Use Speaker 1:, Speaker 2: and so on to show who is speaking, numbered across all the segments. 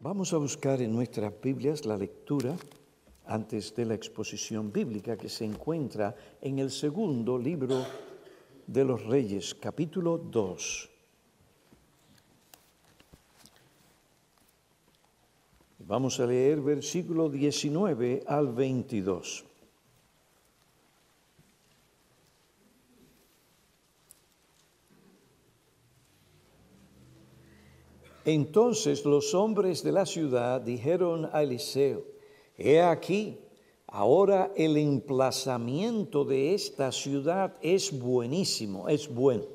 Speaker 1: Vamos a buscar en nuestras Biblias la lectura antes de la exposición bíblica que se encuentra en el segundo libro de los Reyes, capítulo 2. Vamos a leer versículo 19 al 22. Entonces los hombres de la ciudad dijeron a Eliseo, he aquí, ahora el emplazamiento de esta ciudad es buenísimo, es bueno.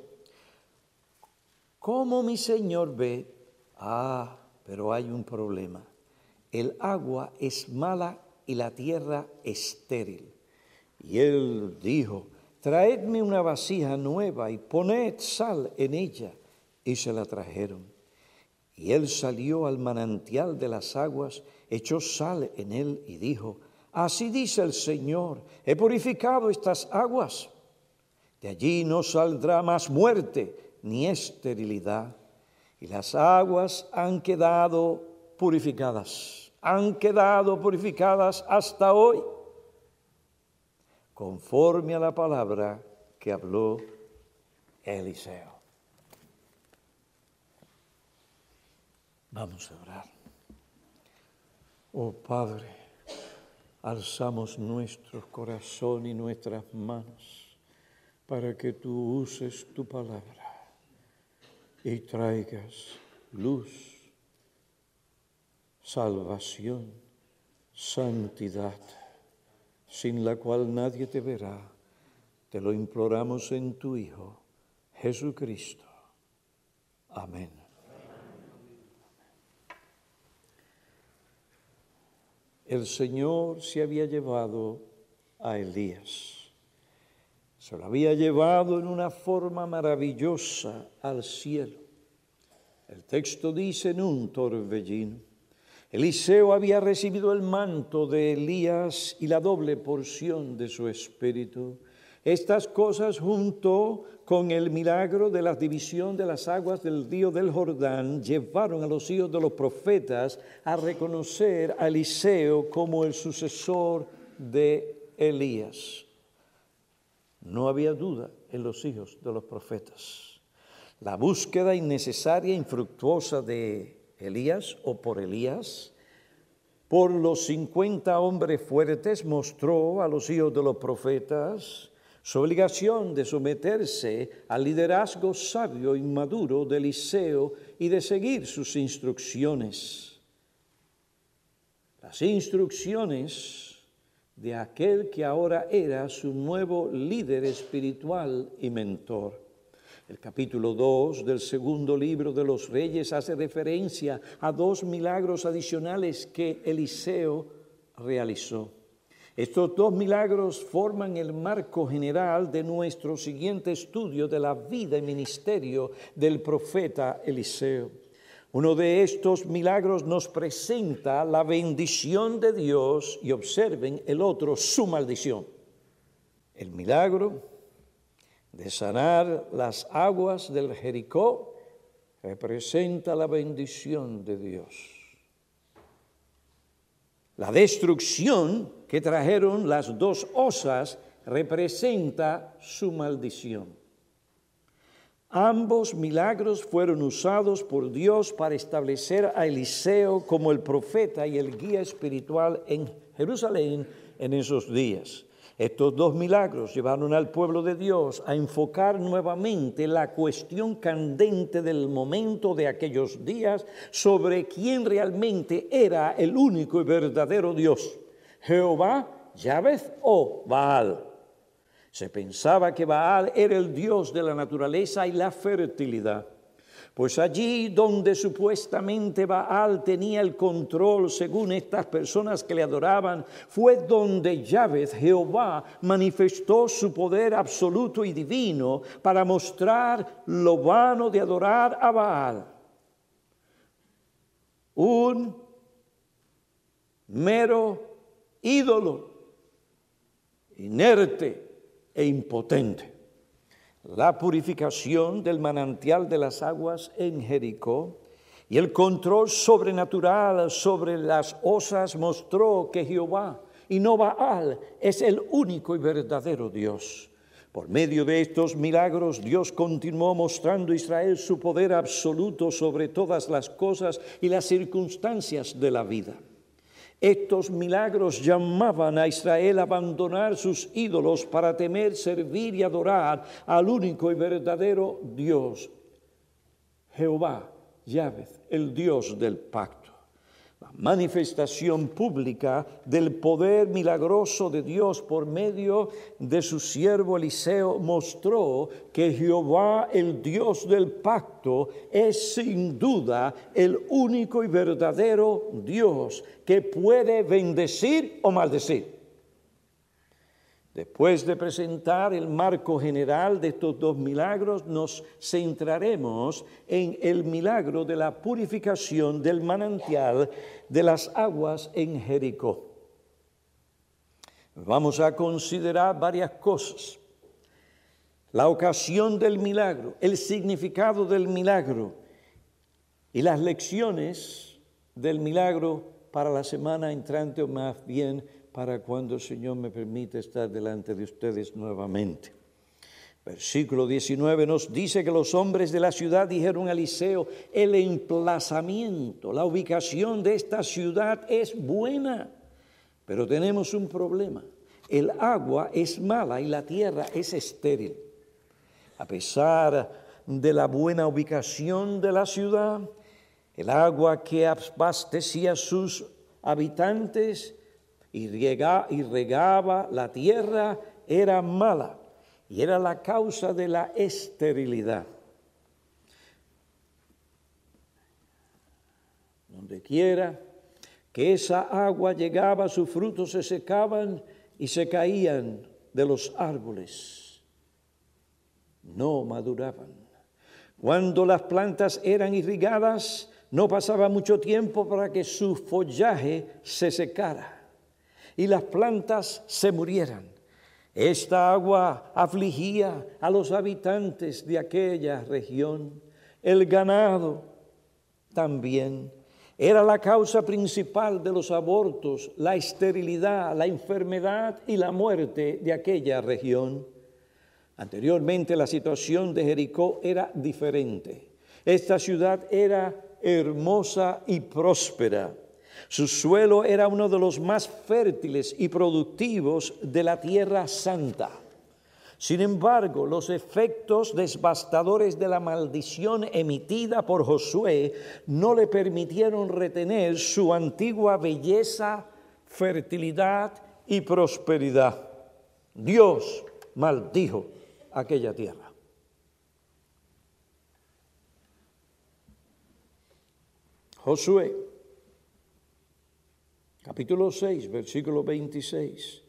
Speaker 1: Como mi señor ve, ah, pero hay un problema. El agua es mala y la tierra estéril. Y él dijo, traedme una vasija nueva y poned sal en ella. Y se la trajeron. Y él salió al manantial de las aguas, echó sal en él y dijo, Así dice el Señor, he purificado estas aguas. De allí no saldrá más muerte ni esterilidad. Y las aguas han quedado purificadas, han quedado purificadas hasta hoy, conforme a la palabra que habló Eliseo. Vamos a orar. Oh Padre, alzamos nuestro corazón y nuestras manos para que tú uses tu palabra y traigas luz, salvación, santidad, sin la cual nadie te verá. Te lo imploramos en tu Hijo, Jesucristo. Amén. El Señor se había llevado a Elías. Se lo había llevado en una forma maravillosa al cielo. El texto dice en un torbellino. Eliseo había recibido el manto de Elías y la doble porción de su espíritu. Estas cosas junto con el milagro de la división de las aguas del río del Jordán llevaron a los hijos de los profetas a reconocer a Eliseo como el sucesor de Elías. No había duda en los hijos de los profetas. La búsqueda innecesaria e infructuosa de Elías o por Elías por los 50 hombres fuertes mostró a los hijos de los profetas su obligación de someterse al liderazgo sabio y maduro de Eliseo y de seguir sus instrucciones. Las instrucciones de aquel que ahora era su nuevo líder espiritual y mentor. El capítulo 2 del segundo libro de los reyes hace referencia a dos milagros adicionales que Eliseo realizó. Estos dos milagros forman el marco general de nuestro siguiente estudio de la vida y ministerio del profeta Eliseo. Uno de estos milagros nos presenta la bendición de Dios y observen el otro su maldición. El milagro de sanar las aguas del Jericó representa la bendición de Dios. La destrucción que trajeron las dos osas representa su maldición. Ambos milagros fueron usados por Dios para establecer a Eliseo como el profeta y el guía espiritual en Jerusalén en esos días. Estos dos milagros llevaron al pueblo de Dios a enfocar nuevamente la cuestión candente del momento de aquellos días sobre quién realmente era el único y verdadero Dios, Jehová, Yahvé o Baal. Se pensaba que Baal era el Dios de la naturaleza y la fertilidad. Pues allí donde supuestamente Baal tenía el control, según estas personas que le adoraban, fue donde Yahvé, Jehová, manifestó su poder absoluto y divino para mostrar lo vano de adorar a Baal. Un mero ídolo, inerte e impotente la purificación del manantial de las aguas en Jericó y el control sobrenatural sobre las osas mostró que Jehová y no Baal es el único y verdadero Dios. Por medio de estos milagros, Dios continuó mostrando a Israel su poder absoluto sobre todas las cosas y las circunstancias de la vida. Estos milagros llamaban a Israel a abandonar sus ídolos para temer, servir y adorar al único y verdadero Dios, Jehová, Yahvé, el Dios del pacto. La manifestación pública del poder milagroso de Dios por medio de su siervo Eliseo mostró que Jehová, el Dios del pacto, es sin duda el único y verdadero Dios que puede bendecir o maldecir. Después de presentar el marco general de estos dos milagros, nos centraremos en el milagro de la purificación del manantial de las aguas en Jericó. Vamos a considerar varias cosas. La ocasión del milagro, el significado del milagro y las lecciones del milagro para la semana entrante o más bien para cuando el Señor me permite estar delante de ustedes nuevamente. Versículo 19 nos dice que los hombres de la ciudad dijeron a Eliseo, el emplazamiento, la ubicación de esta ciudad es buena, pero tenemos un problema. El agua es mala y la tierra es estéril. A pesar de la buena ubicación de la ciudad, el agua que abastecía a sus habitantes y, regaba la tierra era mala y era la causa de la esterilidad. Donde quiera que esa agua llegaba, sus frutos se secaban y se caían de los árboles. No maduraban. Cuando las plantas eran irrigadas, no pasaba mucho tiempo para que su follaje se secara y las plantas se murieran. Esta agua afligía a los habitantes de aquella región. El ganado también era la causa principal de los abortos, la esterilidad, la enfermedad y la muerte de aquella región. Anteriormente la situación de Jericó era diferente. Esta ciudad era hermosa y próspera. Su suelo era uno de los más fértiles y productivos de la tierra santa. Sin embargo, los efectos devastadores de la maldición emitida por Josué no le permitieron retener su antigua belleza, fertilidad y prosperidad. Dios maldijo aquella tierra. Josué capítulo 6, versículo 26.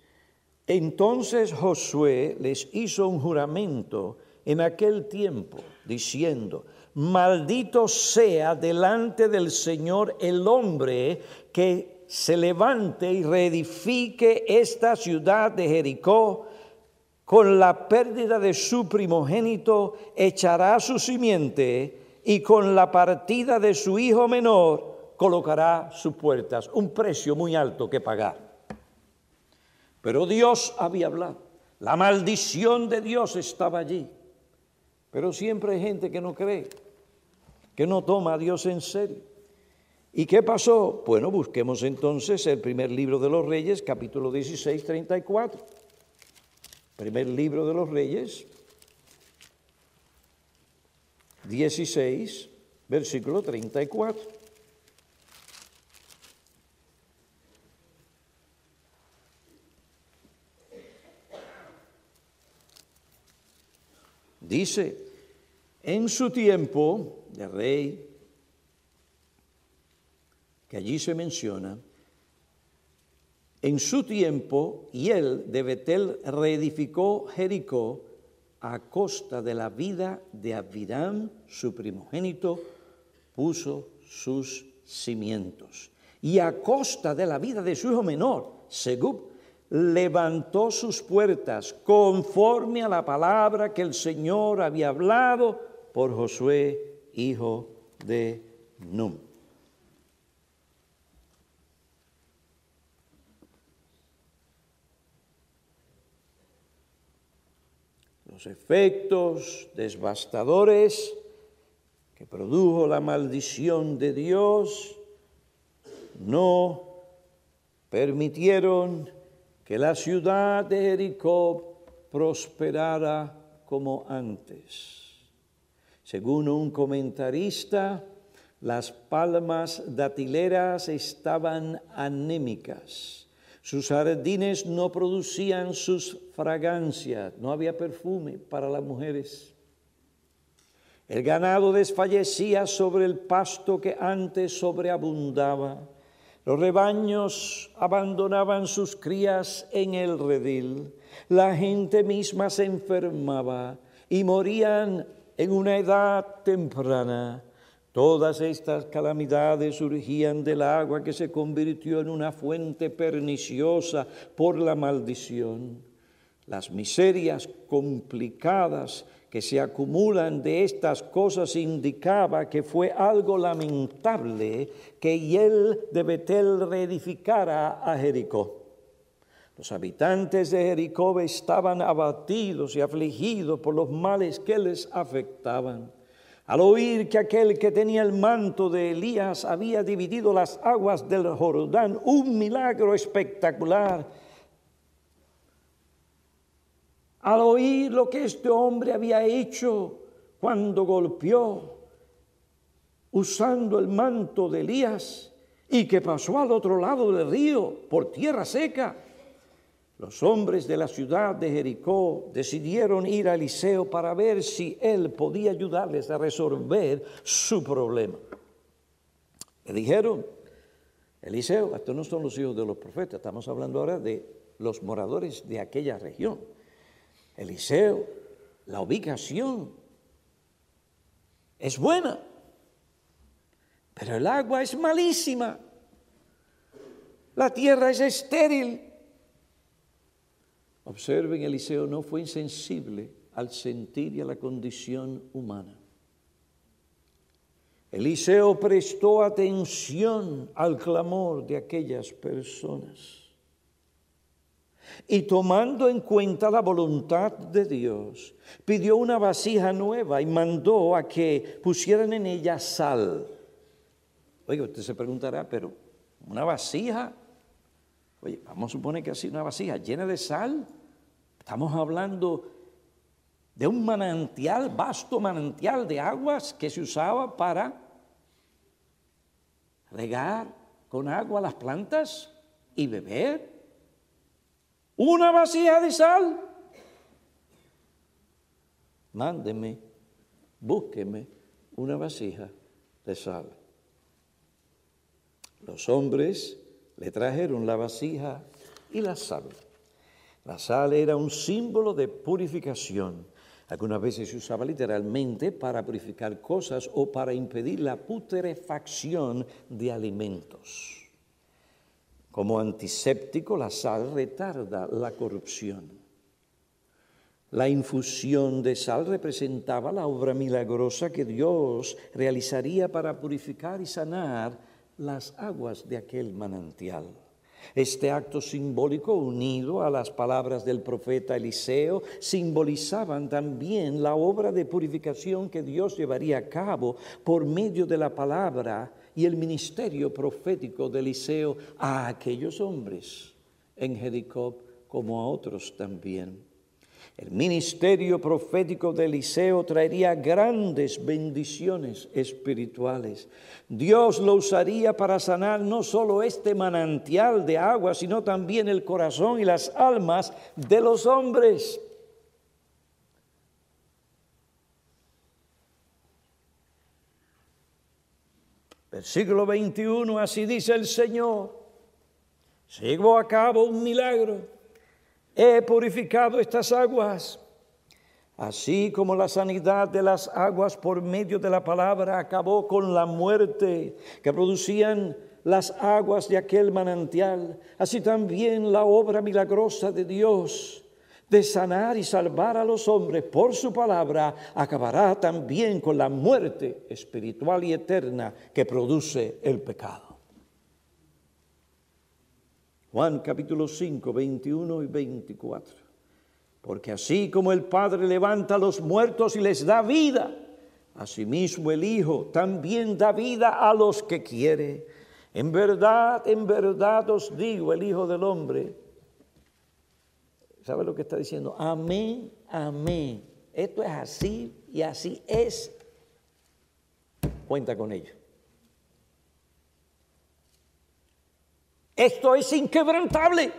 Speaker 1: Entonces Josué les hizo un juramento en aquel tiempo, diciendo, maldito sea delante del Señor el hombre que se levante y reedifique esta ciudad de Jericó, con la pérdida de su primogénito echará su simiente y con la partida de su hijo menor colocará sus puertas, un precio muy alto que pagar. Pero Dios había hablado, la maldición de Dios estaba allí. Pero siempre hay gente que no cree, que no toma a Dios en serio. ¿Y qué pasó? Bueno, busquemos entonces el primer libro de los Reyes, capítulo 16, 34. Primer libro de los Reyes, 16, versículo 34. Dice, en su tiempo de rey, que allí se menciona, en su tiempo, y él de Betel reedificó Jericó a costa de la vida de Abiram, su primogénito, puso sus cimientos. Y a costa de la vida de su hijo menor, Segub, levantó sus puertas conforme a la palabra que el Señor había hablado por Josué, hijo de num. Los efectos devastadores que produjo la maldición de Dios no permitieron que la ciudad de Jericó prosperara como antes. Según un comentarista, las palmas datileras estaban anémicas. Sus jardines no producían sus fragancias, no había perfume para las mujeres. El ganado desfallecía sobre el pasto que antes sobreabundaba. Los rebaños abandonaban sus crías en el redil. La gente misma se enfermaba y morían en una edad temprana. Todas estas calamidades surgían del agua que se convirtió en una fuente perniciosa por la maldición. Las miserias complicadas que se acumulan de estas cosas indicaba que fue algo lamentable que él de Betel reedificara a Jericó. Los habitantes de Jericó estaban abatidos y afligidos por los males que les afectaban. Al oír que aquel que tenía el manto de Elías había dividido las aguas del Jordán, un milagro espectacular, al oír lo que este hombre había hecho cuando golpeó usando el manto de Elías y que pasó al otro lado del río por tierra seca, los hombres de la ciudad de Jericó decidieron ir a Eliseo para ver si él podía ayudarles a resolver su problema. Le dijeron, Eliseo, estos no son los hijos de los profetas, estamos hablando ahora de los moradores de aquella región. Eliseo, la ubicación es buena, pero el agua es malísima. La tierra es estéril. Observen, Eliseo no fue insensible al sentir y a la condición humana. Eliseo prestó atención al clamor de aquellas personas. Y tomando en cuenta la voluntad de Dios, pidió una vasija nueva y mandó a que pusieran en ella sal. Oiga, usted se preguntará, pero una vasija, oye, vamos a suponer que así una vasija llena de sal. Estamos hablando de un manantial, vasto manantial de aguas que se usaba para regar con agua las plantas y beber una vasija de sal. Mándeme, búsqueme una vasija de sal. Los hombres le trajeron la vasija y la sal. La sal era un símbolo de purificación. Algunas veces se usaba literalmente para purificar cosas o para impedir la putrefacción de alimentos. Como antiséptico, la sal retarda la corrupción. La infusión de sal representaba la obra milagrosa que Dios realizaría para purificar y sanar las aguas de aquel manantial. Este acto simbólico unido a las palabras del profeta Eliseo simbolizaban también la obra de purificación que Dios llevaría a cabo por medio de la palabra y el ministerio profético de Eliseo a aquellos hombres en Jericó como a otros también. El ministerio profético de Eliseo traería grandes bendiciones espirituales. Dios lo usaría para sanar no solo este manantial de agua, sino también el corazón y las almas de los hombres. Versículo 21, así dice el Señor, se llevó a cabo un milagro, he purificado estas aguas, así como la sanidad de las aguas por medio de la palabra acabó con la muerte que producían las aguas de aquel manantial, así también la obra milagrosa de Dios de sanar y salvar a los hombres por su palabra, acabará también con la muerte espiritual y eterna que produce el pecado. Juan capítulo 5, 21 y 24. Porque así como el Padre levanta a los muertos y les da vida, asimismo el Hijo también da vida a los que quiere. En verdad, en verdad os digo, el Hijo del Hombre, ¿sabe lo que está diciendo? Amén, amén. Esto es así y así es. Cuenta con ello. Esto es inquebrantable.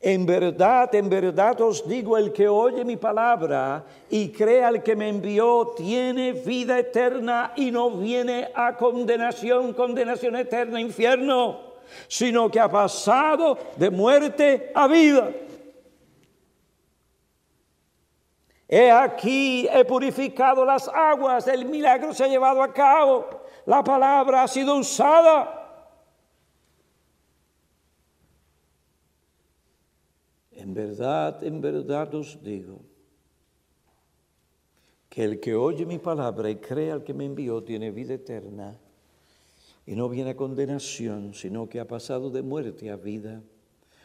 Speaker 1: En verdad, en verdad os digo, el que oye mi palabra y cree al que me envió, tiene vida eterna y no viene a condenación, condenación eterna, infierno, sino que ha pasado de muerte a vida. He aquí, he purificado las aguas, el milagro se ha llevado a cabo, la palabra ha sido usada. En verdad, en verdad os digo, que el que oye mi palabra y cree al que me envió tiene vida eterna y no viene a condenación, sino que ha pasado de muerte a vida.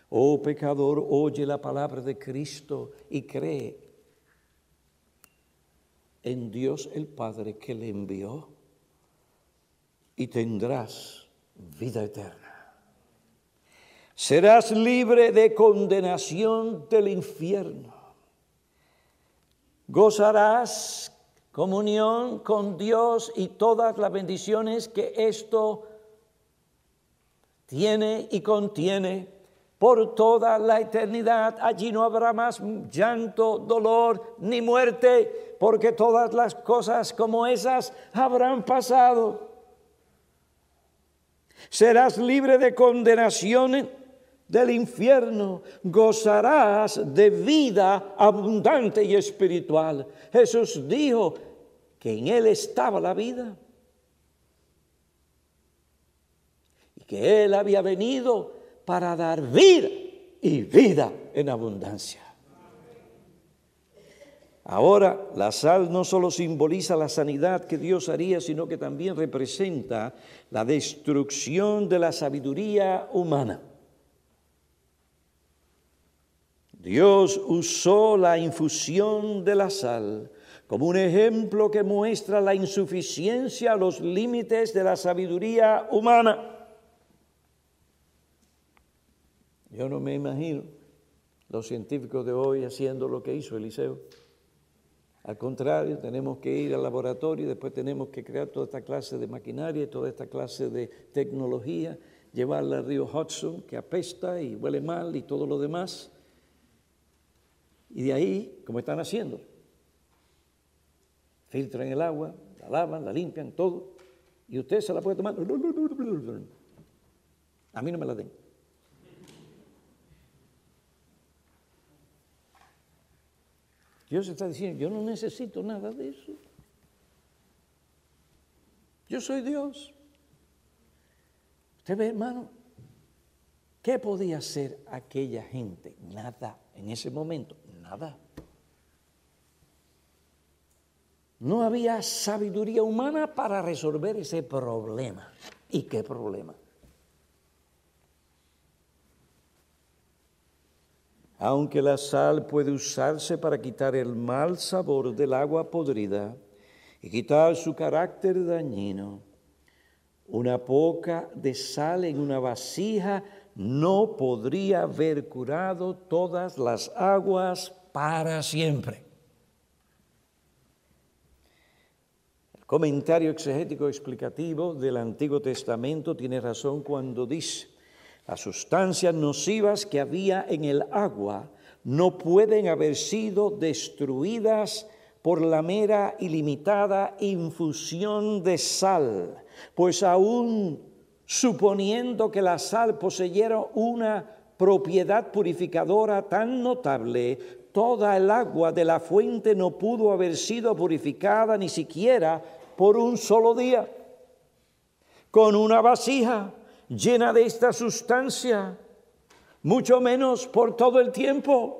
Speaker 1: Oh pecador, oye la palabra de Cristo y cree en Dios el Padre que le envió y tendrás vida eterna serás libre de condenación del infierno. Gozarás comunión con Dios y todas las bendiciones que esto tiene y contiene por toda la eternidad. Allí no habrá más llanto, dolor ni muerte, porque todas las cosas como esas habrán pasado. Serás libre de condenación del infierno, gozarás de vida abundante y espiritual. Jesús dijo que en Él estaba la vida y que Él había venido para dar vida y vida en abundancia. Ahora, la sal no solo simboliza la sanidad que Dios haría, sino que también representa la destrucción de la sabiduría humana. Dios usó la infusión de la sal como un ejemplo que muestra la insuficiencia, los límites de la sabiduría humana. Yo no me imagino los científicos de hoy haciendo lo que hizo Eliseo. Al contrario, tenemos que ir al laboratorio y después tenemos que crear toda esta clase de maquinaria toda esta clase de tecnología, llevarla al río Hudson, que apesta y huele mal y todo lo demás. Y de ahí, como están haciendo, filtran el agua, la lavan, la limpian, todo, y usted se la puede tomar. A mí no me la den. Dios está diciendo, yo no necesito nada de eso. Yo soy Dios. Usted ve, hermano, ¿qué podía hacer aquella gente? Nada en ese momento No había sabiduría humana para resolver ese problema. ¿Y qué problema? Aunque la sal puede usarse para quitar el mal sabor del agua podrida y quitar su carácter dañino, una poca de sal en una vasija no podría haber curado todas las aguas para siempre. El comentario exegético explicativo del Antiguo Testamento tiene razón cuando dice, las sustancias nocivas que había en el agua no pueden haber sido destruidas por la mera y limitada infusión de sal, pues aún suponiendo que la sal poseyera una propiedad purificadora tan notable, toda el agua de la fuente no pudo haber sido purificada ni siquiera por un solo día. Con una vasija llena de esta sustancia, mucho menos por todo el tiempo.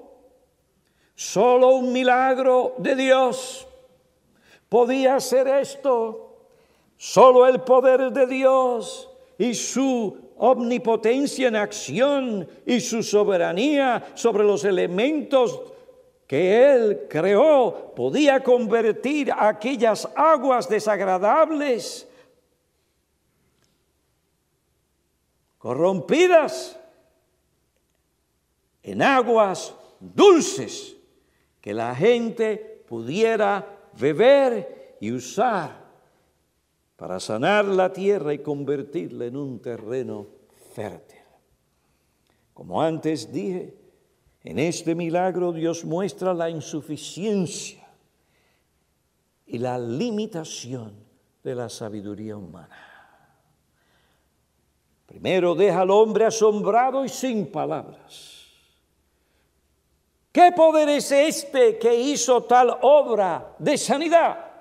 Speaker 1: Solo un milagro de Dios podía hacer esto. Solo el poder de Dios y su omnipotencia en acción y su soberanía sobre los elementos que Él creó podía convertir aquellas aguas desagradables, corrompidas, en aguas dulces que la gente pudiera beber y usar para sanar la tierra y convertirla en un terreno fértil. Como antes dije, en este milagro Dios muestra la insuficiencia y la limitación de la sabiduría humana. Primero deja al hombre asombrado y sin palabras. ¿Qué poder es este que hizo tal obra de sanidad?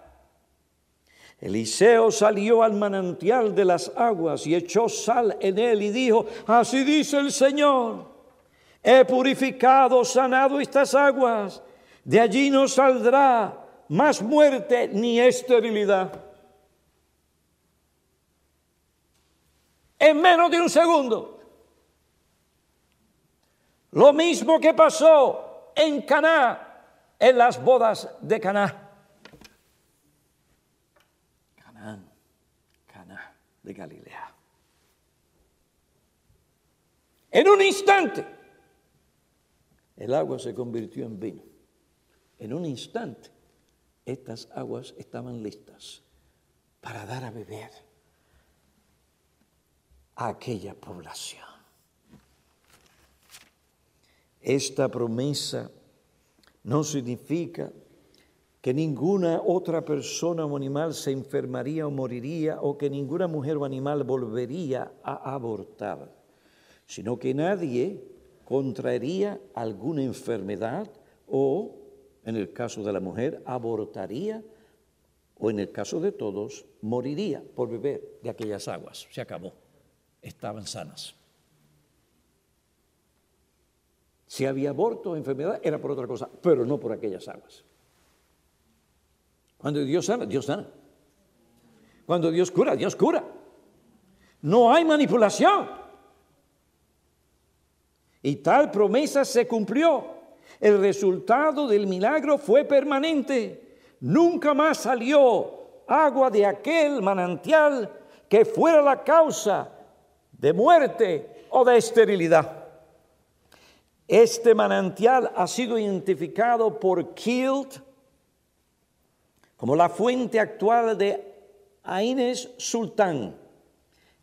Speaker 1: Eliseo salió al manantial de las aguas y echó sal en él y dijo, así dice el Señor, he purificado, sanado estas aguas, de allí no saldrá más muerte ni esterilidad. En menos de un segundo. Lo mismo que pasó en Caná, en las bodas de Caná. de Galilea. En un instante, el agua se convirtió en vino. En un instante, estas aguas estaban listas para dar a beber a aquella población. Esta promesa no significa que ninguna otra persona o animal se enfermaría o moriría o que ninguna mujer o animal volvería a abortar, sino que nadie contraería alguna enfermedad o, en el caso de la mujer, abortaría o en el caso de todos, moriría por beber de aquellas aguas. Se acabó. Estaban sanas. Si había aborto o enfermedad, era por otra cosa, pero no por aquellas aguas. Cuando Dios sana, Dios sana. Cuando Dios cura, Dios cura. No hay manipulación. Y tal promesa se cumplió. El resultado del milagro fue permanente. Nunca más salió agua de aquel manantial que fuera la causa de muerte o de esterilidad. Este manantial ha sido identificado por Kilt como la fuente actual de Aines Sultán.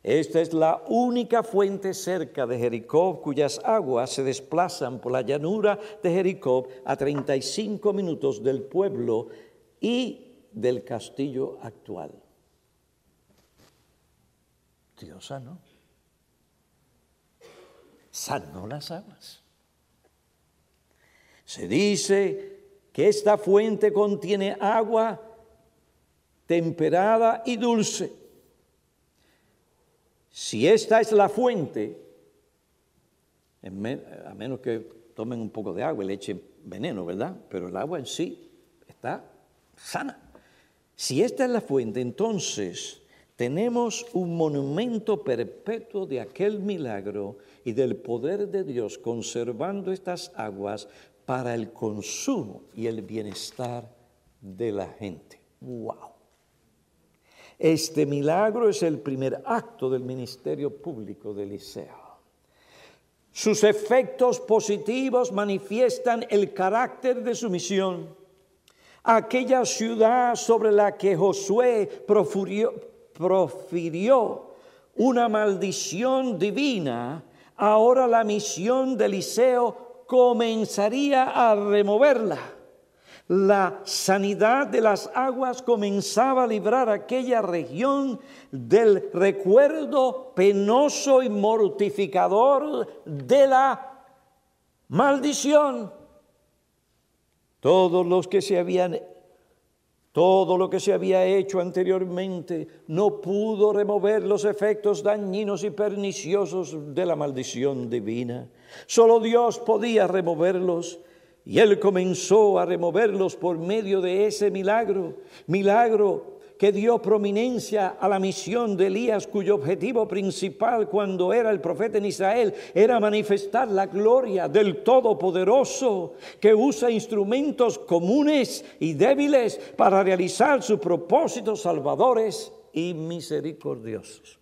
Speaker 1: Esta es la única fuente cerca de Jericó cuyas aguas se desplazan por la llanura de Jericó a 35 minutos del pueblo y del castillo actual. Dios sanó. Sanó las aguas. Se dice que esta fuente contiene agua temperada y dulce. Si esta es la fuente, a menos que tomen un poco de agua y le echen veneno, ¿verdad? Pero el agua en sí está sana. Si esta es la fuente, entonces tenemos un monumento perpetuo de aquel milagro y del poder de Dios conservando estas aguas para el consumo y el bienestar de la gente. ¡Wow! Este milagro es el primer acto del ministerio público de Eliseo. Sus efectos positivos manifiestan el carácter de su misión. Aquella ciudad sobre la que Josué profirió, una maldición divina, ahora la misión de Eliseo comenzaría a removerla la sanidad de las aguas comenzaba a librar aquella región del recuerdo penoso y mortificador de la maldición. Todos los que se habían todo lo que se había hecho anteriormente no pudo remover los efectos dañinos y perniciosos de la maldición divina. Solo Dios podía removerlos Y él comenzó a removerlos por medio de ese milagro, milagro que dio prominencia a la misión de Elías, cuyo objetivo principal cuando era el profeta en Israel era manifestar la gloria del Todopoderoso, que usa instrumentos comunes y débiles para realizar sus propósitos salvadores y misericordiosos.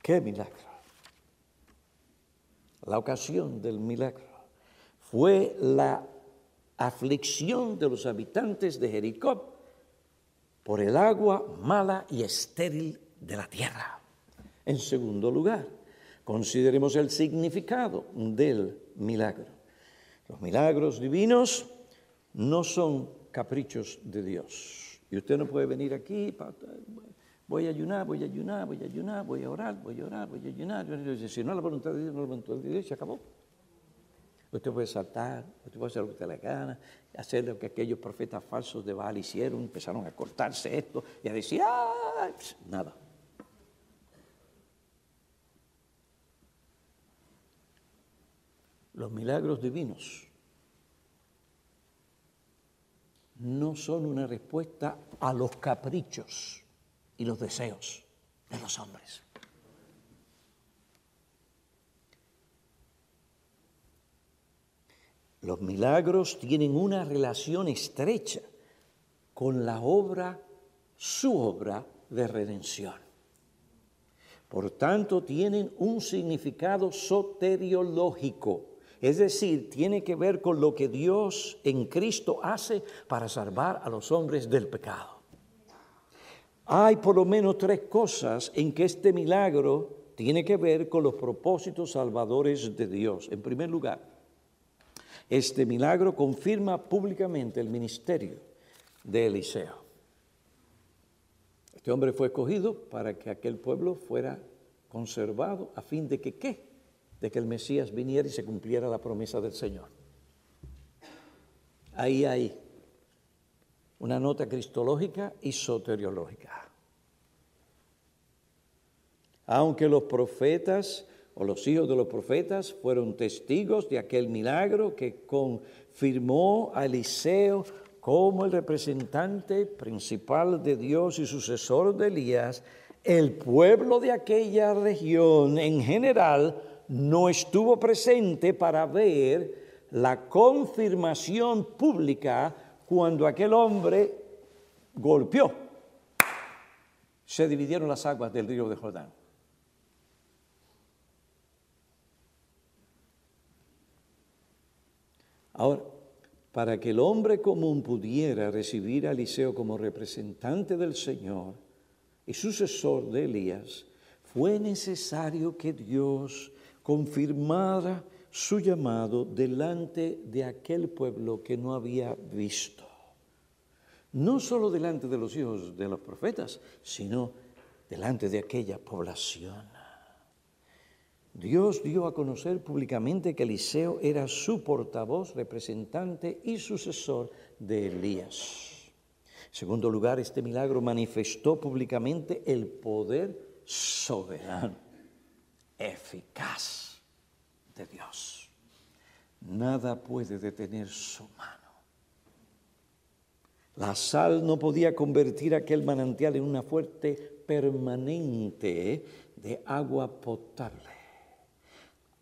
Speaker 1: ¡Qué milagro! La ocasión del milagro fue la aflicción de los habitantes de Jericó por el agua mala y estéril de la tierra. En segundo lugar, consideremos el significado del milagro. Los milagros divinos no son caprichos de Dios. Y usted no puede venir aquí, voy a ayunar, voy a ayunar, voy a ayunar, voy a orar, voy a orar, voy a ayunar. Si no es la voluntad de Dios, no la voluntad de Dios, se acabó. Usted puede saltar, usted puede hacer lo que usted le gana, hacer lo que aquellos profetas falsos de Baal hicieron, empezaron a cortarse esto y a decir, ¡ah! Nada. Los milagros divinos no son una respuesta a los caprichos y los deseos de los hombres. Los milagros tienen una relación estrecha con la obra, su obra de redención. Por tanto, tienen un significado soteriológico, es decir, tiene que ver con lo que Dios en Cristo hace para salvar a los hombres del pecado. Hay por lo menos tres cosas en que este milagro tiene que ver con los propósitos salvadores de Dios. En primer lugar, este milagro confirma públicamente el ministerio de Eliseo. Este hombre fue escogido para que aquel pueblo fuera conservado a fin de que qué? De que el Mesías viniera y se cumpliera la promesa del Señor. Ahí hay una nota cristológica y soteriológica. Aunque los profetas o los hijos de los profetas fueron testigos de aquel milagro que confirmó a Eliseo como el representante principal de Dios y sucesor de Elías, el pueblo de aquella región en general no estuvo presente para ver la confirmación pública cuando aquel hombre golpeó. Se dividieron las aguas del río de Jordán. Ahora, para que el hombre común pudiera recibir a Eliseo como representante del Señor y sucesor de Elías, fue necesario que Dios confirmara su llamado delante de aquel pueblo que no había visto. No solo delante de los hijos de los profetas, sino delante de aquella población. Dios dio a conocer públicamente que Eliseo era su portavoz, representante y sucesor de Elías. En segundo lugar, este milagro manifestó públicamente el poder soberano, eficaz de Dios. Nada puede detener su mano. La sal no podía convertir aquel manantial en una fuente permanente de agua potable.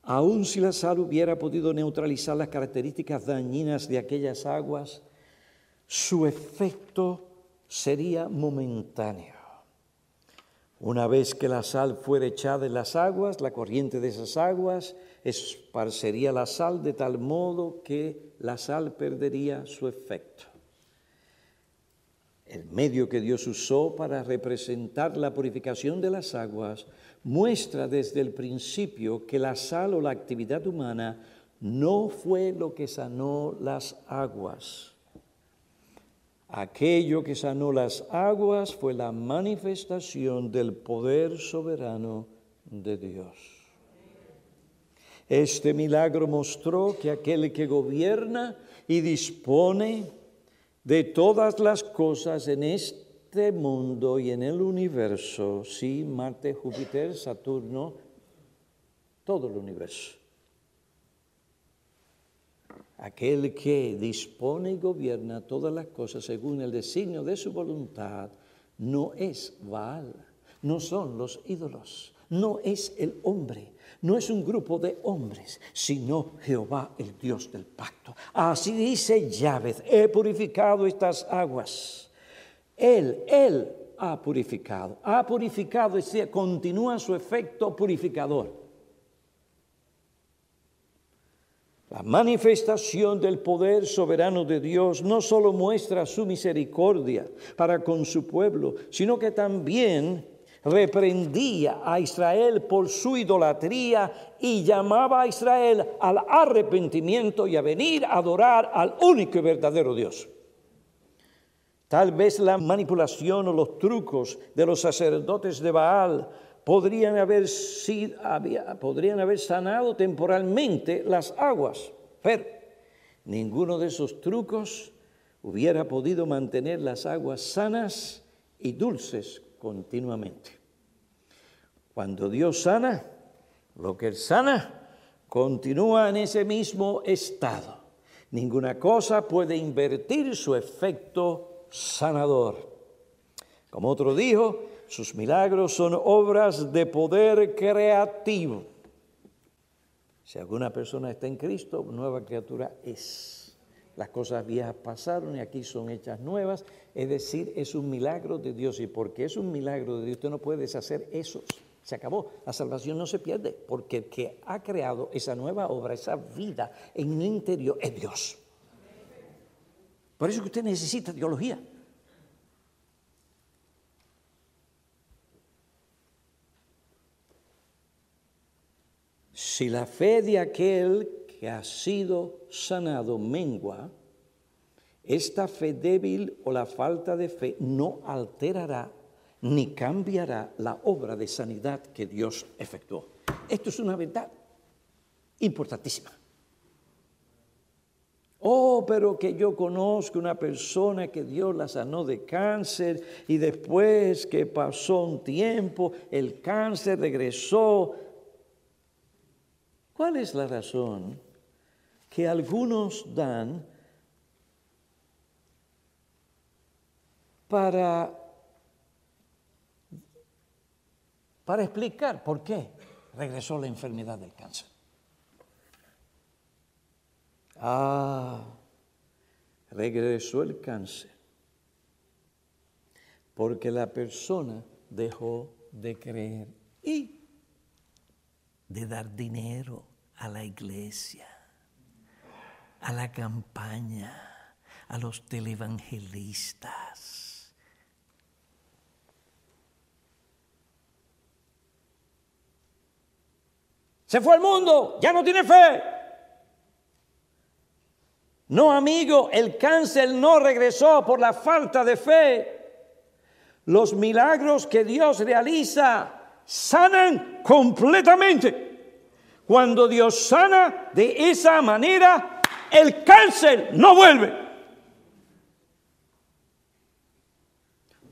Speaker 1: Aun si la sal hubiera podido neutralizar las características dañinas de aquellas aguas, su efecto sería momentáneo. Una vez que la sal fuera echada en las aguas, la corriente de esas aguas esparcería la sal de tal modo que la sal perdería su efecto. El medio que Dios usó para representar la purificación de las aguas muestra desde el principio que la sal o la actividad humana no fue lo que sanó las aguas. Aquello que sanó las aguas fue la manifestación del poder soberano de Dios. Este milagro mostró que aquel que gobierna y dispone de todas las cosas en este este mundo y en el universo, sí, Marte, Júpiter, Saturno, todo el universo. aquel que dispone y gobierna todas las cosas según el designio de su voluntad, no es Baal, no son los ídolos, no es el hombre, no es un grupo de hombres, sino Jehová, el Dios del pacto. Así dice Yahvé, he purificado estas aguas. Él, Él ha purificado, ha purificado, decir, continúa su efecto purificador. La manifestación del poder soberano de Dios no solo muestra su misericordia para con su pueblo, sino que también reprendía a Israel por su idolatría y llamaba a Israel al arrepentimiento y a venir a adorar al único y verdadero Dios. Tal vez la manipulación o los trucos de los sacerdotes de Baal podrían haber, sido, podrían haber sanado temporalmente las aguas, pero ninguno de esos trucos hubiera podido mantener las aguas sanas y dulces continuamente. Cuando Dios sana, lo que Él sana continúa en ese mismo estado. Ninguna cosa puede invertir su efecto sanador. Como otro dijo, sus milagros son obras de poder creativo. Si alguna persona está en Cristo, nueva criatura es. Las cosas viejas pasaron y aquí son hechas nuevas. Es decir, es un milagro de Dios. Y porque es un milagro de Dios, usted no puede deshacer eso. Se acabó. La salvación no se pierde. Porque el que ha creado esa nueva obra, esa vida en el interior, es Dios. Por eso que usted necesita teología. Si la fe de aquel que ha sido sanado mengua, esta fe débil o la falta de fe no alterará ni cambiará la obra de sanidad que Dios efectuó. Esto es una verdad importantísima. Oh, pero que yo conozco una persona que Dios la sanó de cáncer y después que pasó un tiempo, el cáncer regresó ¿Cuál es la razón que algunos dan para, para explicar por qué regresó la enfermedad del cáncer? Ah, regresó el cáncer porque la persona dejó de creer y de dar dinero a la iglesia, a la campaña, a los televangelistas. Se fue al mundo, ya no tiene fe. No, amigo, el cáncer no regresó por la falta de fe. Los milagros que Dios realiza sanan completamente. Cuando Dios sana de esa manera, el cáncer no vuelve.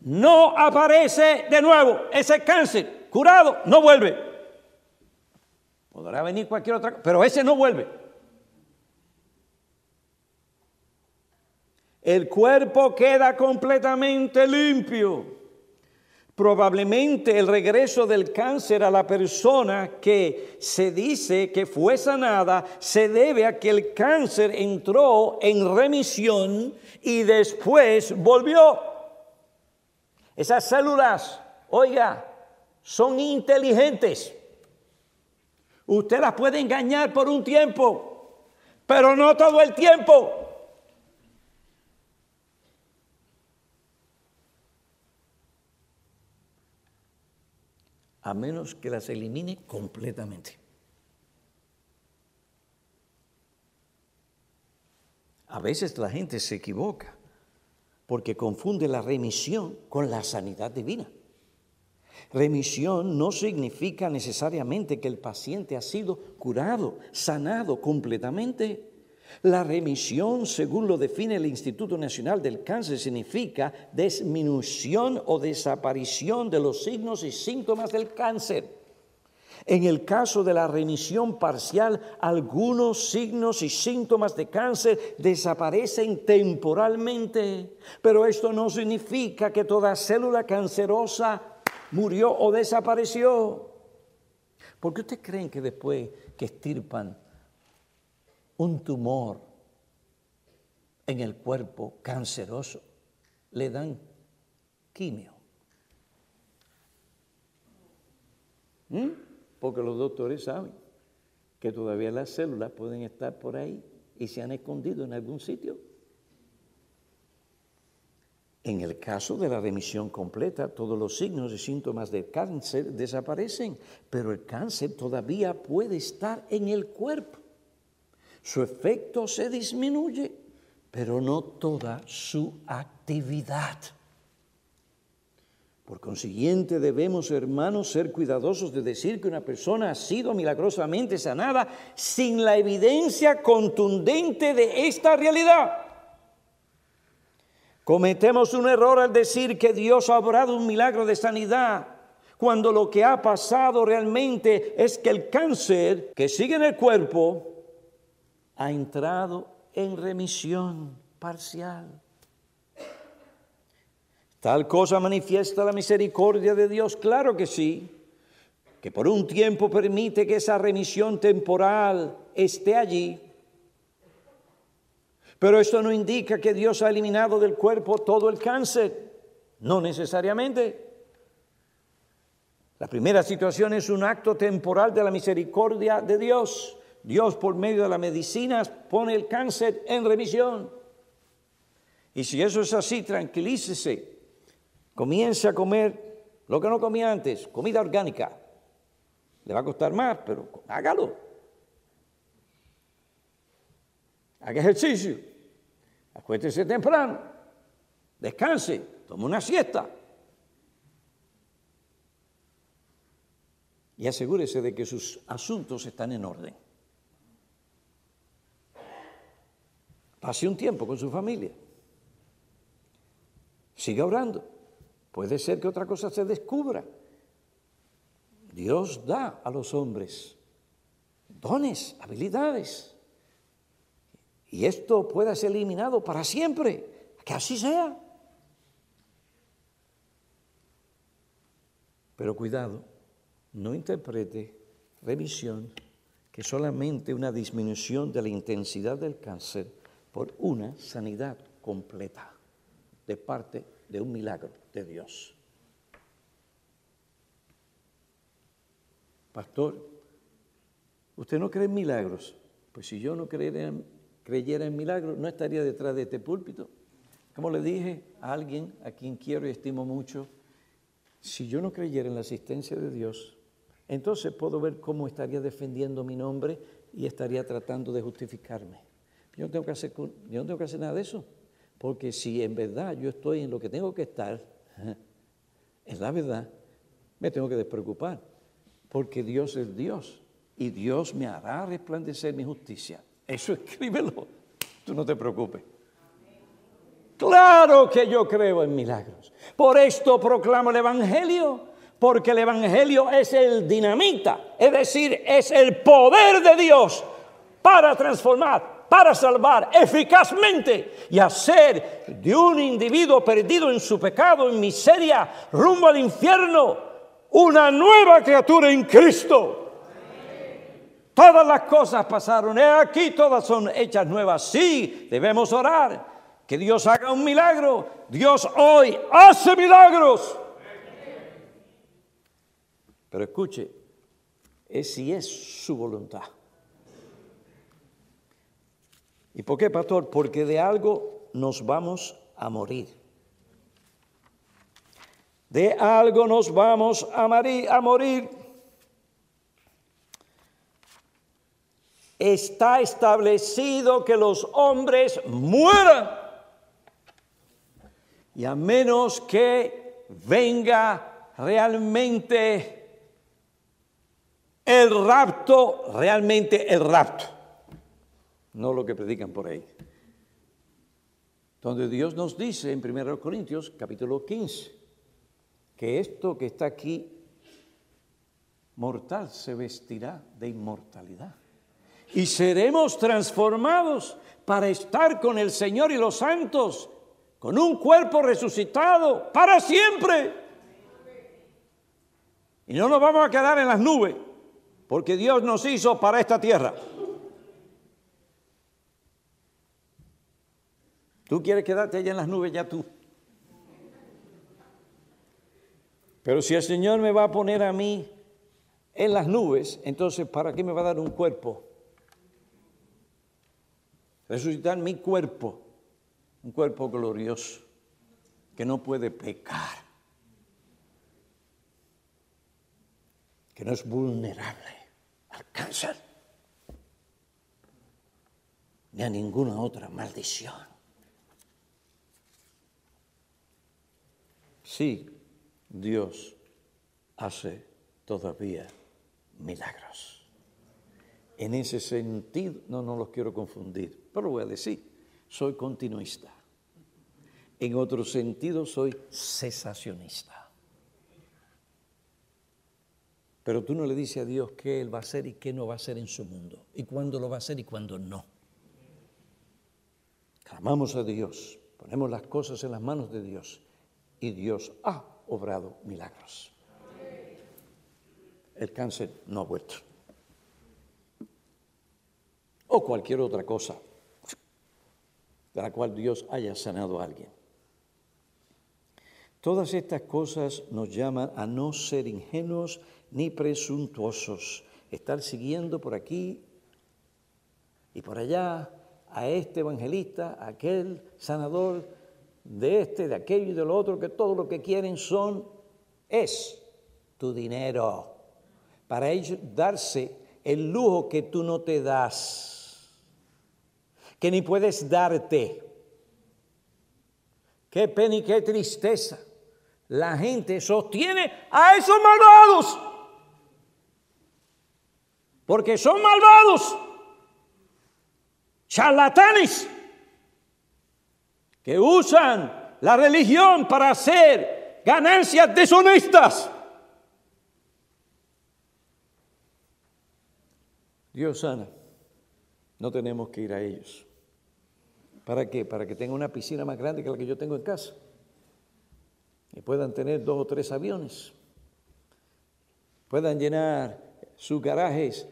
Speaker 1: No aparece de nuevo ese cáncer curado, no vuelve. Podrá venir cualquier otra cosa, pero ese no vuelve. El cuerpo queda completamente limpio. Probablemente el regreso del cáncer a la persona que se dice que fue sanada se debe a que el cáncer entró en remisión y después volvió. Esas células, oiga, son inteligentes. Usted las puede engañar por un tiempo, pero no todo el tiempo. A menos que las elimine completamente. A veces la gente se equivoca porque confunde la remisión con la sanidad divina. Remisión no significa necesariamente que el paciente ha sido curado, sanado completamente. La remisión, según lo define el Instituto Nacional del Cáncer, significa disminución o desaparición de los signos y síntomas del cáncer. En el caso de la remisión parcial, algunos signos y síntomas de cáncer desaparecen temporalmente, pero esto no significa que toda célula cancerosa murió o desapareció. ¿Por qué ustedes creen que después que estirpan un tumor en el cuerpo canceroso, le dan quimio? ¿Mm? porque los doctores saben que todavía las células pueden estar por ahí y se han escondido en algún sitio. En el caso de la remisión completa, todos los signos y síntomas del cáncer desaparecen, pero el cáncer todavía puede estar en el cuerpo. Su efecto se disminuye, pero no toda su actividad. Por consiguiente, debemos, hermanos, ser cuidadosos de decir que una persona ha sido milagrosamente sanada sin la evidencia contundente de esta realidad. Cometemos un error al decir que Dios ha obrado un milagro de sanidad, cuando lo que ha pasado realmente es que el cáncer que sigue en el cuerpo ha entrado en remisión parcial. ¿Tal cosa manifiesta la misericordia de Dios? Claro que sí, que por un tiempo permite que esa remisión temporal esté allí. Pero esto no indica que Dios ha eliminado del cuerpo todo el cáncer, no necesariamente. La primera situación es un acto temporal de la misericordia de Dios. Dios por medio de las medicinas pone el cáncer en remisión. Y si eso es así, tranquilícese comience a comer lo que no comía antes, comida orgánica. Le va a costar más, pero hágalo. Haga ejercicio. Acuéstese temprano. Descanse. Tome una siesta. Y asegúrese de que sus asuntos están en orden. Pase un tiempo con su familia. Siga orando. Puede ser que otra cosa se descubra. Dios da a los hombres dones, habilidades. Y esto pueda ser eliminado para siempre. Que así sea. Pero cuidado, no interprete revisión que solamente una disminución de la intensidad del cáncer por una sanidad completa de parte de un milagro de Dios. Pastor, ¿usted no cree en milagros? Pues si yo no creyera, en milagros, no estaría detrás de este púlpito. Como le dije a alguien a quien quiero y estimo mucho, si yo no creyera en la asistencia de Dios, entonces puedo ver cómo estaría defendiendo mi nombre y estaría tratando de justificarme. Yo no tengo que hacer, yo no tengo que hacer nada de eso, porque si en verdad yo estoy en lo que tengo que estar, es la verdad, me tengo que despreocupar, porque Dios es Dios y Dios me hará resplandecer mi justicia. Eso escríbelo, tú no te preocupes. Claro que yo creo en milagros. Por esto proclamo el Evangelio, porque el Evangelio es el dinamita, es decir, es el poder de Dios para transformar para salvar eficazmente y hacer de un individuo perdido en su pecado, en miseria, rumbo al infierno, una nueva criatura en Cristo. Todas las cosas pasaron, he aquí todas son hechas nuevas. Sí, debemos orar, que Dios haga un milagro. Dios hoy hace milagros. Pero escuche, es si es su voluntad. ¿Y por qué, pastor? Porque de algo nos vamos a morir. De algo nos vamos a. A morir. Está establecido que los hombres mueran. Y a menos que venga realmente el rapto, realmente el rapto no lo que predican por ahí. Donde Dios nos dice en 1 Corintios capítulo 15 que esto que está aquí mortal se vestirá de inmortalidad. Y seremos transformados para estar con el Señor y los santos, con un cuerpo resucitado para siempre. Y no nos vamos a quedar en las nubes, porque Dios nos hizo para esta tierra. Tú quieres quedarte allá en las nubes, ya tú. Pero si el Señor me va a poner a mí en las nubes, entonces ¿para qué me va a dar un cuerpo? Resucitar mi cuerpo, un cuerpo glorioso, que no puede pecar, que no es vulnerable al cáncer, ni a ninguna otra maldición. Sí, Dios hace todavía milagros. En ese sentido, no, no los quiero confundir, pero voy a decir, soy continuista. En otro sentido, soy cesacionista. Pero tú no le dices a Dios qué Él va a hacer y qué no va a hacer en su mundo, y cuándo lo va a hacer y cuándo no. Clamamos a Dios, ponemos las cosas en las manos de Dios, y Dios ha obrado milagros. El cáncer no ha vuelto. O cualquier otra cosa de la cual Dios haya sanado a alguien. Todas estas cosas nos llaman a no ser ingenuos ni presuntuosos, estar siguiendo por aquí y por allá a este evangelista, aquel sanador, de este, de aquello y de lo otro, que todo lo que quieren son, es tu dinero, para ellos darse el lujo que tú no te das, que ni puedes darte. Qué pena y qué tristeza. La gente sostiene a esos malvados, porque son malvados, charlatanes que usan la religión para hacer ganancias deshonestas. Dios sana. No tenemos que ir a ellos. ¿Para qué? Para que tengan una piscina más grande que la que yo tengo en casa. Y puedan tener dos o tres aviones. Puedan llenar sus garajes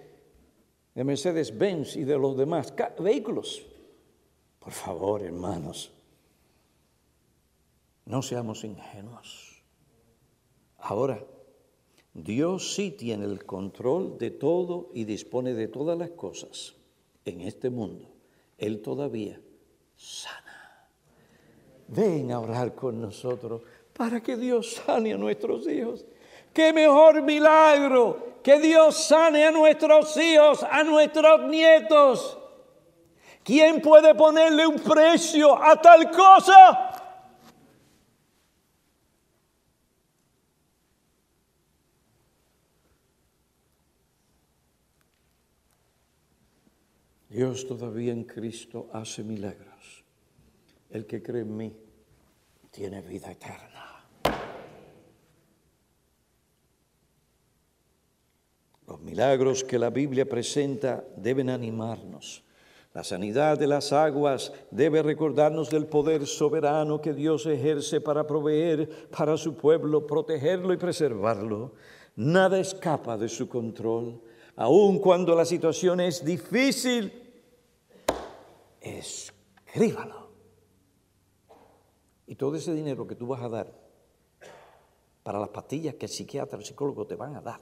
Speaker 1: de Mercedes-Benz y de los demás vehículos. Por favor, hermanos. No seamos ingenuos. Ahora, Dios sí tiene el control de todo y dispone de todas las cosas en este mundo. Él todavía sana. Ven a orar con nosotros para que Dios sane a nuestros hijos. Qué mejor milagro que Dios sane a nuestros hijos, a nuestros nietos. ¿Quién puede ponerle un precio a tal cosa? Dios todavía en Cristo hace milagros. El que cree en mí tiene vida eterna. Los milagros que la Biblia presenta deben animarnos. La sanidad de las aguas debe recordarnos del poder soberano que Dios ejerce para proveer para su pueblo, protegerlo y preservarlo. Nada escapa de su control, aun cuando la situación es difícil escríbalo. Y todo ese dinero que tú vas a dar para las pastillas que el psiquiatra el psicólogo te van a dar,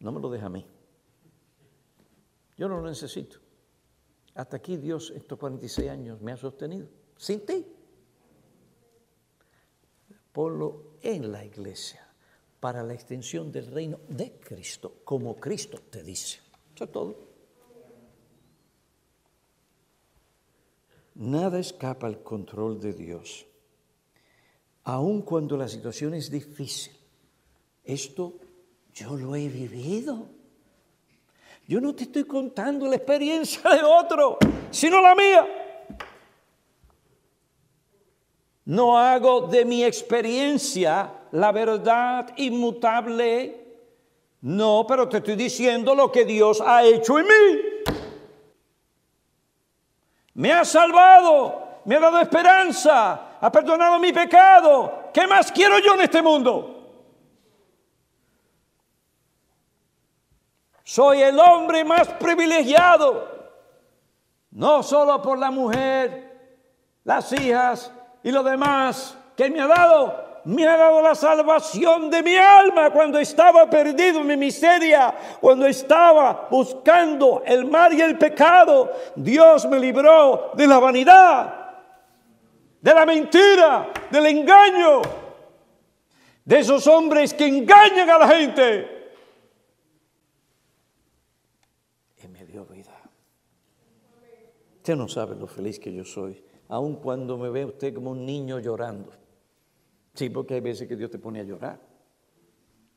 Speaker 1: no me lo deja a mí. Yo no lo necesito. Hasta aquí Dios estos 46 años me ha sostenido, sin ti. Ponlo en la iglesia para la extensión del reino de Cristo, como Cristo te dice. Eso es todo. Nada escapa al control de Dios. Aun cuando la situación es difícil. Esto yo lo he vivido. Yo no te estoy contando la experiencia de otro, sino la mía. No hago de mi experiencia la verdad inmutable No, pero te estoy diciendo lo que Dios ha hecho en mí. Me ha salvado, me ha dado esperanza, ha perdonado mi pecado. ¿Qué más quiero yo en este mundo? Soy el hombre más privilegiado, no solo por la mujer, las hijas y lo demás que me ha dado, me ha dado la salvación de mi alma cuando estaba perdido en mi miseria, cuando estaba buscando el mal y el pecado. Dios me libró de la vanidad, de la mentira, del engaño, de esos hombres que engañan a la gente. Y me dio vida. Usted no sabe lo feliz que yo soy, aun cuando me ve usted como un niño llorando. Sí, porque hay veces que Dios te pone a llorar.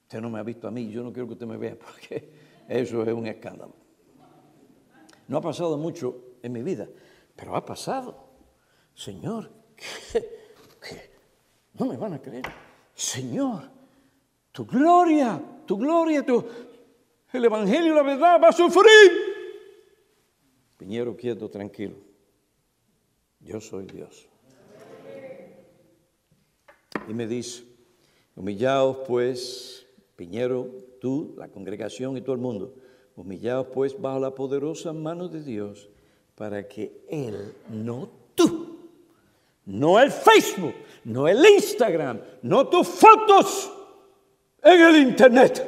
Speaker 1: Usted no me ha visto a mí, yo no quiero que usted me vea porque eso es un escándalo. No ha pasado mucho en mi vida, pero ha pasado. Señor, ¿qué? No me van a creer. Señor, tu gloria, tu gloria, tu, el Evangelio, la verdad va a sufrir. Piñero, quieto, tranquilo. Yo soy Dios. Y me dice, humillaos pues, Piñero, tú, la congregación y todo el mundo, humillaos pues bajo la poderosa mano de Dios para que Él, no tú, no el Facebook, no el Instagram, no tus fotos en el Internet.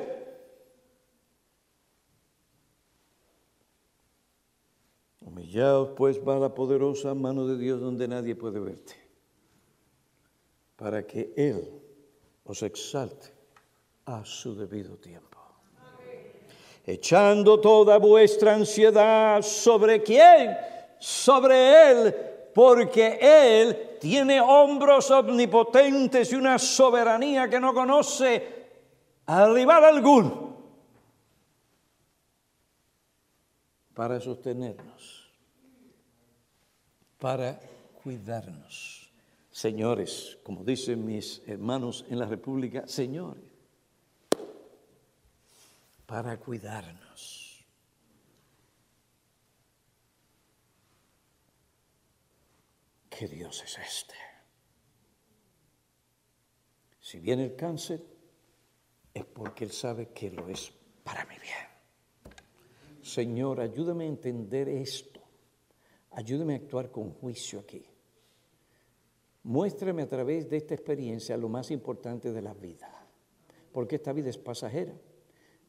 Speaker 1: Humillaos pues bajo la poderosa mano de Dios donde nadie puede verte para que Él os exalte a su debido tiempo. Echando toda vuestra ansiedad sobre quién? Sobre Él, porque Él tiene hombros omnipotentes y una soberanía que no conoce a rival alguno para sostenernos, para cuidarnos. Señores, como dicen mis hermanos en la República, señores, para cuidarnos. ¿Qué Dios es este? Si viene el cáncer, es porque Él sabe que lo es para mi bien. Señor, ayúdame a entender esto. Ayúdame a actuar con juicio aquí. Muéstrame a través de esta experiencia lo más importante de la vida, porque esta vida es pasajera.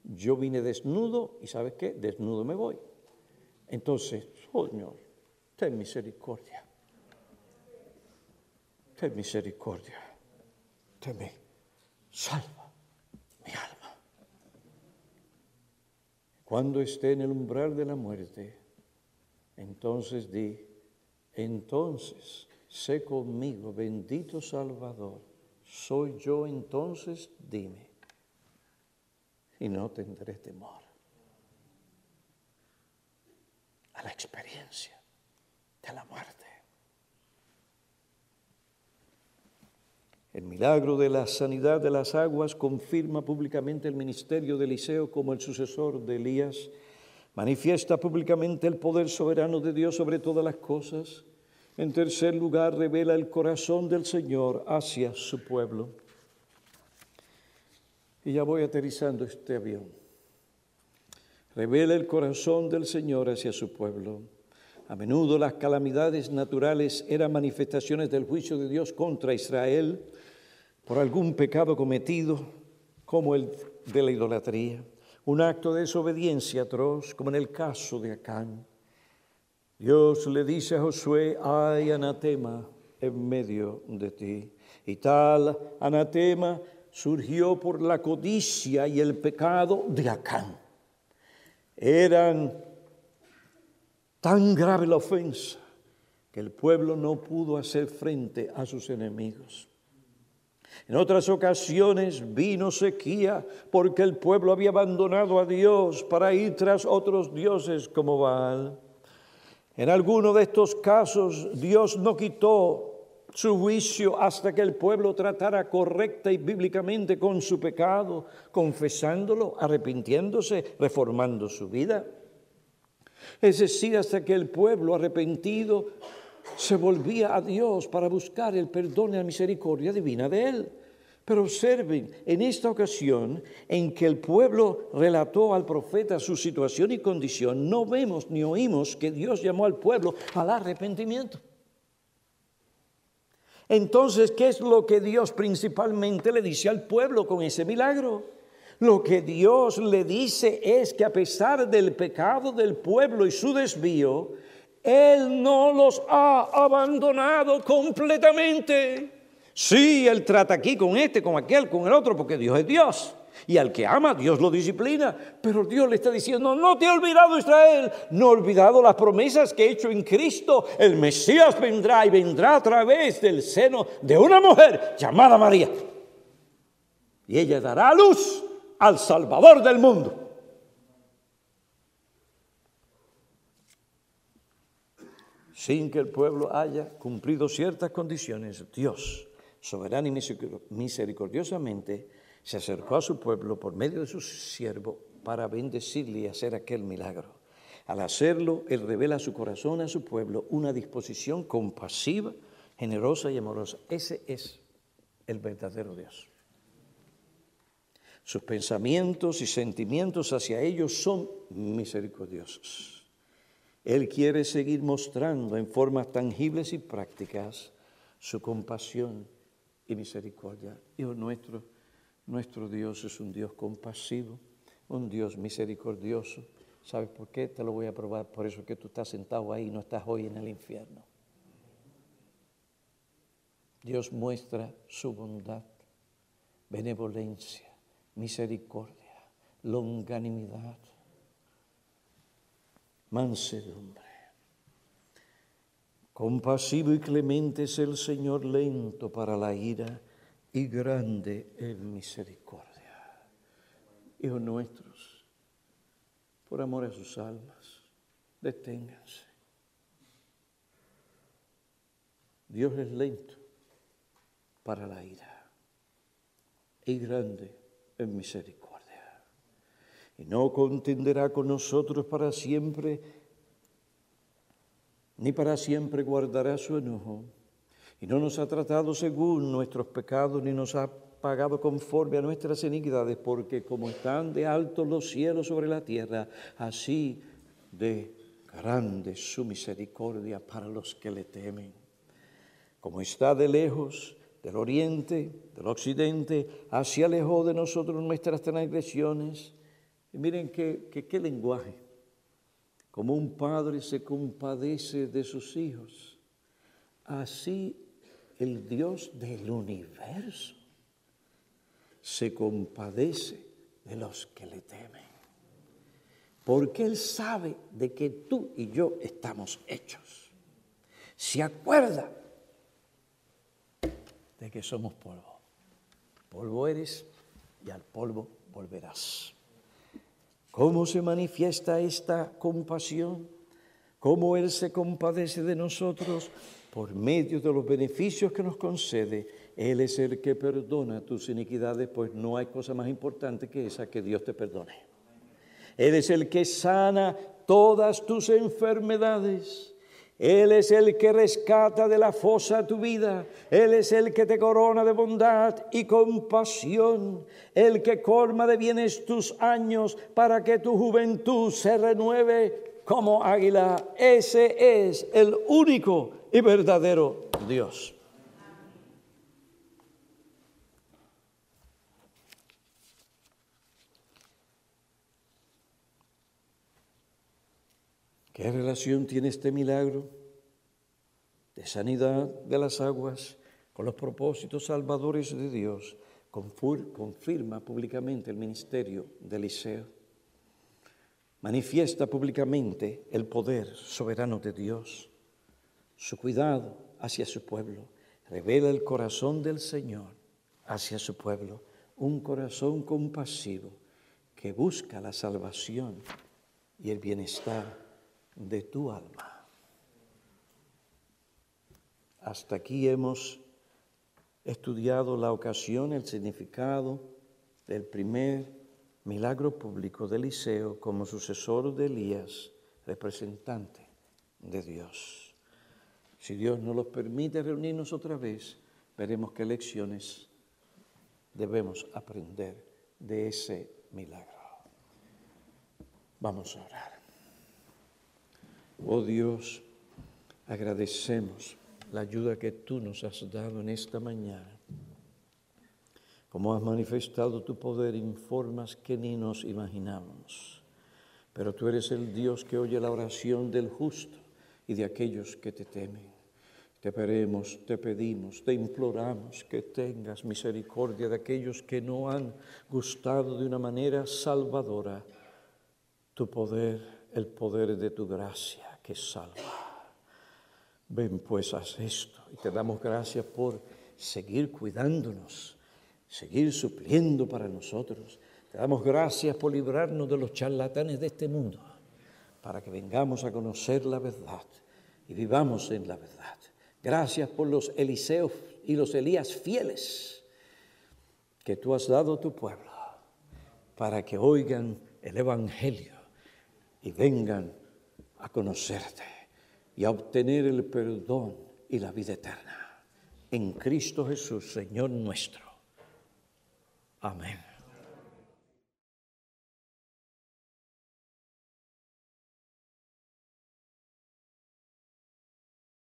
Speaker 1: Yo vine desnudo y sabes qué, desnudo me voy. Entonces, Señor, ten misericordia. Ten misericordia. Ten salva mi alma. Cuando esté en el umbral de la muerte, entonces di, entonces sé conmigo, bendito Salvador, soy yo entonces, dime, y no tendré temor a la experiencia de la muerte. El milagro de la sanidad de las aguas confirma públicamente el ministerio de Eliseo como el sucesor de Elías, manifiesta públicamente el poder soberano de Dios sobre todas las cosas en tercer lugar, revela el corazón del Señor hacia su pueblo. Y ya voy aterrizando este avión. Revela el corazón del Señor hacia su pueblo. A menudo las calamidades naturales eran manifestaciones del juicio de Dios contra Israel por algún pecado cometido, como el de la idolatría, un acto de desobediencia atroz, como en el caso de Acán. Dios le dice a Josué, hay anatema en medio de ti. Y tal anatema surgió por la codicia y el pecado de Acán. Eran tan grave la ofensa que el pueblo no pudo hacer frente a sus enemigos. En otras ocasiones vino sequía porque el pueblo había abandonado a Dios para ir tras otros dioses como Baal. En alguno de estos casos Dios no quitó su juicio hasta que el pueblo tratara correcta y bíblicamente con su pecado, confesándolo, arrepintiéndose, reformando su vida. Es decir, hasta que el pueblo arrepentido se volvía a Dios para buscar el perdón y la misericordia divina de Él. Pero observen, en esta ocasión en que el pueblo relató al profeta su situación y condición, no vemos ni oímos que Dios llamó al pueblo al arrepentimiento. Entonces, ¿qué es lo que Dios principalmente le dice al pueblo con ese milagro? Lo que Dios le dice es que a pesar del pecado del pueblo y su desvío, Él no los ha abandonado completamente. Sí, Él trata aquí con este, con aquel, con el otro, porque Dios es Dios. Y al que ama, Dios lo disciplina. Pero Dios le está diciendo, no te he olvidado Israel, no he olvidado las promesas que he hecho en Cristo. El Mesías vendrá y vendrá a través del seno de una mujer llamada María. Y ella dará luz al Salvador del mundo. Sin que el pueblo haya cumplido ciertas condiciones, Dios soberana y misericordiosamente, se acercó a su pueblo por medio de su siervo para bendecirle y hacer aquel milagro. Al hacerlo, Él revela a su corazón, a su pueblo, una disposición compasiva, generosa y amorosa. Ese es el verdadero Dios. Sus pensamientos y sentimientos hacia ellos son misericordiosos. Él quiere seguir mostrando en formas tangibles y prácticas su compasión misericordia. Hijo nuestro, nuestro Dios es un Dios compasivo, un Dios misericordioso. ¿Sabes por qué? Te lo voy a probar. Por eso que tú estás sentado ahí y no estás hoy en el infierno. Dios muestra su bondad, benevolencia, misericordia, longanimidad, mansedumbre. Compasivo y clemente es el Señor, lento para la ira y grande en misericordia. Hijos nuestros, por amor a sus almas, deténganse. Dios es lento para la ira y grande en misericordia. Y no contenderá con nosotros para siempre ni para siempre guardará su enojo. Y no nos ha tratado según nuestros pecados, ni nos ha pagado conforme a nuestras iniquidades, porque como están de alto los cielos sobre la tierra, así de grande su misericordia para los que le temen. Como está de lejos del oriente, del occidente, así alejó de nosotros nuestras transgresiones. Y miren qué, qué, qué lenguaje como un padre se compadece de sus hijos, así el Dios del universo se compadece de los que le temen. Porque Él sabe de que tú y yo estamos hechos. Se acuerda de que somos polvo. Polvo eres y al polvo volverás. ¿Cómo se manifiesta esta compasión? ¿Cómo Él se compadece de nosotros? Por medio de los beneficios que nos concede. Él es el que perdona tus iniquidades, pues no hay cosa más importante que esa que Dios te perdone. Él es el que sana todas tus enfermedades. Él es el que rescata de la fosa tu vida. Él es el que te corona de bondad y compasión. El que colma de bienes tus años para que tu juventud se renueve como águila. Ese es el único y verdadero Dios. ¿Qué relación tiene este milagro de sanidad de las aguas con los propósitos salvadores de Dios? Confirma públicamente el ministerio de Eliseo. Manifiesta públicamente el poder soberano de Dios, su cuidado hacia su pueblo. Revela el corazón del Señor hacia su pueblo, un corazón compasivo que busca la salvación y el bienestar de tu alma. Hasta aquí hemos estudiado la ocasión, el significado del primer milagro público de Eliseo como sucesor de Elías, representante de Dios. Si Dios nos los permite reunirnos otra vez, veremos qué lecciones debemos aprender de ese milagro. Vamos a orar. Oh Dios, agradecemos la ayuda que tú nos has dado en esta mañana. Como has manifestado tu poder en formas que ni nos imaginamos. Pero tú eres el Dios que oye la oración del justo y de aquellos que te temen. Te pedimos, te pedimos, te imploramos que tengas misericordia de aquellos que no han gustado de una manera salvadora tu poder, el poder de tu gracia que salva. Ven pues, haz esto y te damos gracias por seguir cuidándonos, seguir supliendo para nosotros. Te damos gracias por librarnos de los charlatanes de este mundo, para que vengamos a conocer la verdad y vivamos en la verdad. Gracias por los Eliseos y los Elías fieles que tú has dado a tu pueblo, para que oigan el Evangelio y vengan a conocerte y a obtener el perdón y la vida eterna. En Cristo Jesús, Señor nuestro. Amén.